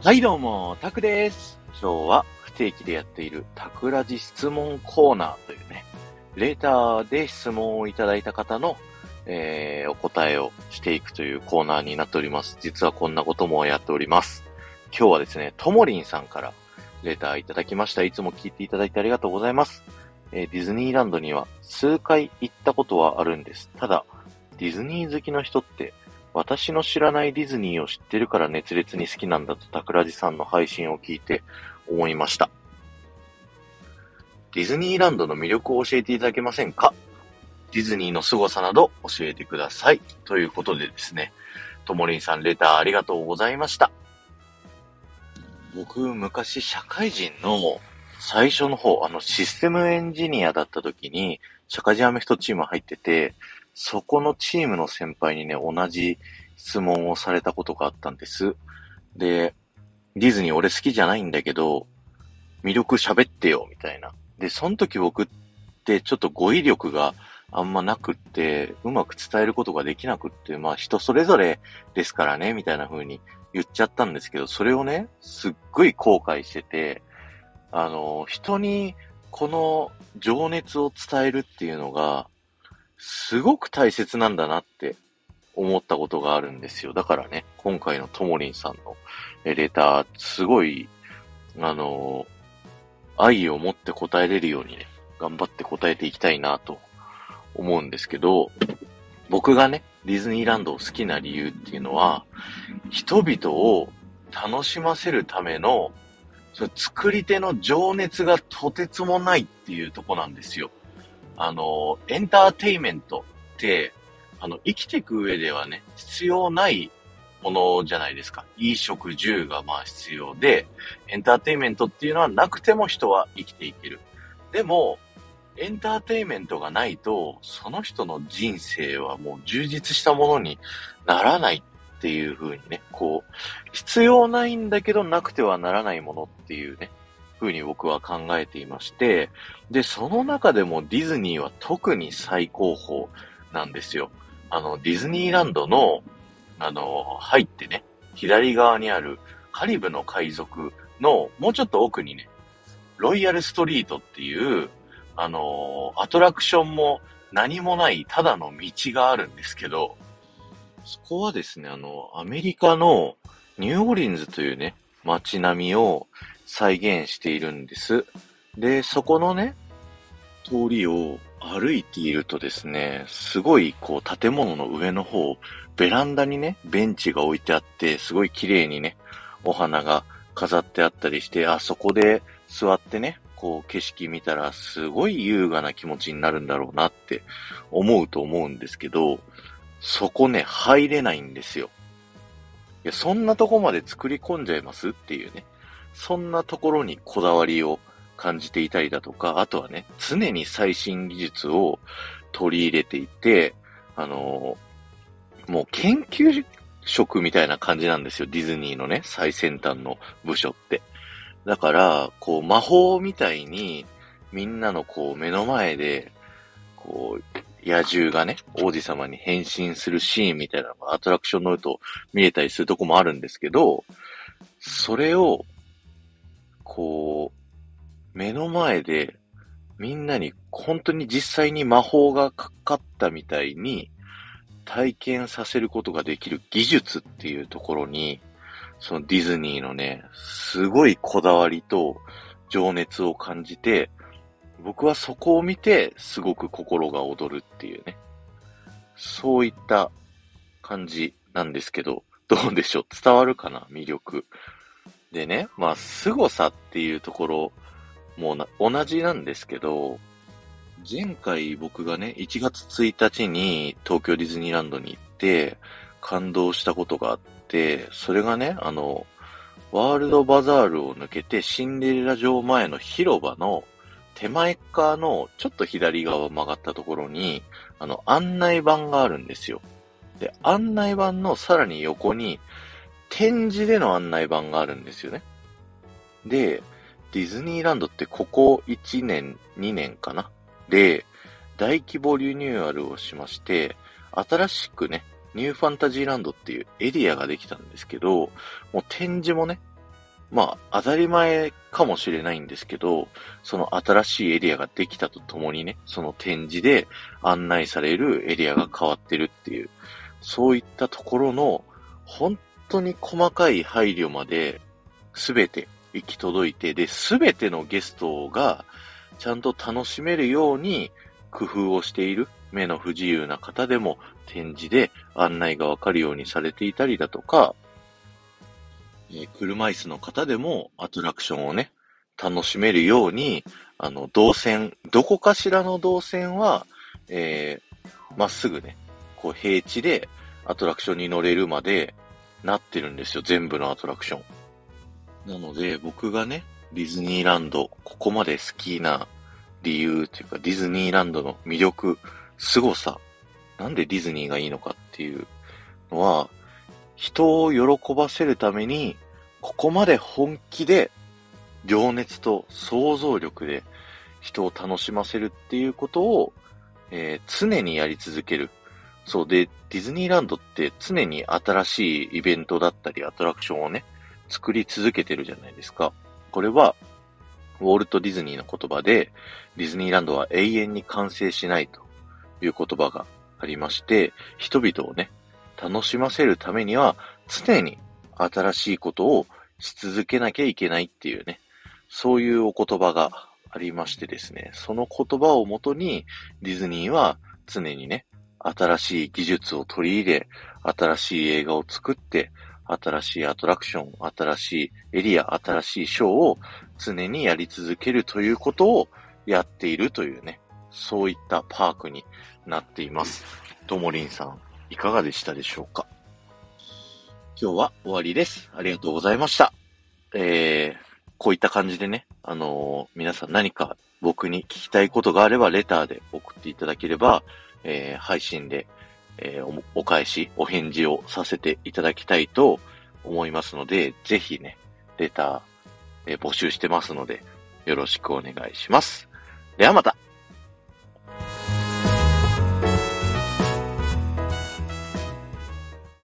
はい、どうも、タクです。今日は不定期でやっているタクラジ質問コーナーというね、レーターで質問をいただいた方の、えー、お答えをしていくというコーナーになっております。実はこんなこともやっております。今日はですね、ともりんさんからレーターいただきました。いつも聞いていただいてありがとうございます。えーディズニーランドには数回行ったことはあるんです。ただ、ディズニー好きの人って私の知らないディズニーを知ってるから熱烈に好きなんだとタクラジさんの配信を聞いて思いました。ディズニーランドの魅力を教えていただけませんか？ディズニーの凄さなど教えてください。ということでですね、ともりんさんレターありがとうございました。僕、昔社会人の最初の方、あのシステムエンジニアだった時に、社会人アメフトチーム入ってて、そこのチームの先輩にね、同じ質問をされたことがあったんです。で、ディズニー俺好きじゃないんだけど、魅力喋ってよ、みたいな。で、その時僕ってちょっと語彙力があんまなくって、うまく伝えることができなくって、まあ人それぞれですからね、みたいな風に言っちゃったんですけど、それをね、すっごい後悔してて、あの、人にこの情熱を伝えるっていうのが、すごく大切なんだなって思ったことがあるんですよ。だからね、今回のともりんさんのレター、すごい、あの、愛を持って答えれるようにね、頑張って答えていきたいなと思うんですけど、僕がね、ディズニーランドを好きな理由っていうのは、人々を楽しませるための、その作り手の情熱がとてつもないっていうとこなんですよ。あの、エンターテイメントって、あの、生きていく上ではね、必要ないものじゃないですか。衣食住がまあ必要で、エンターテイメントっていうのはなくても人は生きていける。でも、エンターテイメントがないと、その人の人生はもう充実したものにならないっていう風にね、こう、必要ないんだけどなくてはならないものっていうね、風に僕は考えていまして、で、その中でもディズニーは特に最高峰なんですよ。あの、ディズニーランドの、あの、入ってね、左側にあるカリブの海賊のもうちょっと奥にね、ロイヤルストリートっていう、あの、アトラクションも何もないただの道があるんですけど、そこはですね、あの、アメリカのニューオーリンズというね、街並みを再現しているんです。で、そこのね、通りを歩いているとですね、すごいこう建物の上の方、ベランダにね、ベンチが置いてあって、すごい綺麗にね、お花が飾ってあったりして、あそこで座ってね、こう景色見たらすごい優雅な気持ちになるんだろうなって思うと思うんですけど、そこね、入れないんですよ。いや、そんなとこまで作り込んじゃいますっていうね。そんなところにこだわりを感じていたりだとか、あとはね、常に最新技術を取り入れていて、あのもう研究職みたいな感じなんですよ。ディズニーのね、最先端の部署って。だから、こう、魔法みたいに、みんなのこう、目の前で、こう、野獣がね、王子様に変身するシーンみたいなのがアトラクション乗ると見れたりするとこもあるんですけど、それを、こう、目の前で、みんなに本当に実際に魔法がかかったみたいに体験させることができる技術っていうところに、そのディズニーのね、すごいこだわりと情熱を感じて、僕はそこを見てすごく心が躍るっていうね。そういった感じなんですけど、どうでしょう？伝わるかな？魅力。でね、まあ、凄さっていうところもな同じなんですけど、前回僕がね、1月1日に東京ディズニーランドに行って感動したことがあって、それがね、あの、ワールドバザールを抜けてシンデレラ城前の広場の手前側のちょっと左側を曲がったところに、あの、案内板があるんですよ。で、案内板のさらに横に、展示での案内板があるんですよね。で、ディズニーランドってここ1年、2年かなで、大規模リニューアルをしまして、新しくね、ニューファンタジーランドっていうエリアができたんですけど、もう展示もね、まあ、当たり前かもしれないんですけど、その新しいエリアができたとともにね、その展示で案内されるエリアが変わってるっていう、そういったところの、本当に細かい配慮まで、すべて行き届いて、で、すべてのゲストが、ちゃんと楽しめるように工夫をしている、目の不自由な方でも展示で案内がわかるようにされていたりだとか、えー、車椅子の方でもアトラクションをね、楽しめるように、あの、動線、どこかしらの動線は、えー、まっすぐね、こう平地でアトラクションに乗れるまでなってるんですよ、全部のアトラクション。なので、僕がね、ディズニーランド、ここまで好きな理由というか、ディズニーランドの魅力、凄さ、なんでディズニーがいいのかっていうのは、人を喜ばせるために、ここまで本気で、情熱と想像力で人を楽しませるっていうことを、えー、常にやり続ける。そうで、ディズニーランドって常に新しいイベントだったりアトラクションをね、作り続けてるじゃないですか。これは、ウォルト・ディズニーの言葉で、ディズニーランドは永遠に完成しないという言葉がありまして、人々をね、楽しませるためには、常に新しいことをし続けなきゃいけないっていうね、そういうお言葉がありましてですね、その言葉をもとにディズニーは常にね、新しい技術を取り入れ、新しい映画を作って、新しいアトラクション、新しいエリア、新しいショーを常にやり続けるということをやっているというね、そういったパークになっています。ともりんさん、いかがでしたでしょうか？今日は終わりです。ありがとうございました。えー、こういった感じでね、あのー、皆さん何か僕に聞きたいことがあればレターで送っていただければ、えー、配信で、えー、お返し、お返事をさせていただきたいと思いますので、ぜひね、レター、えー、募集してますので、よろしくお願いします。ではまた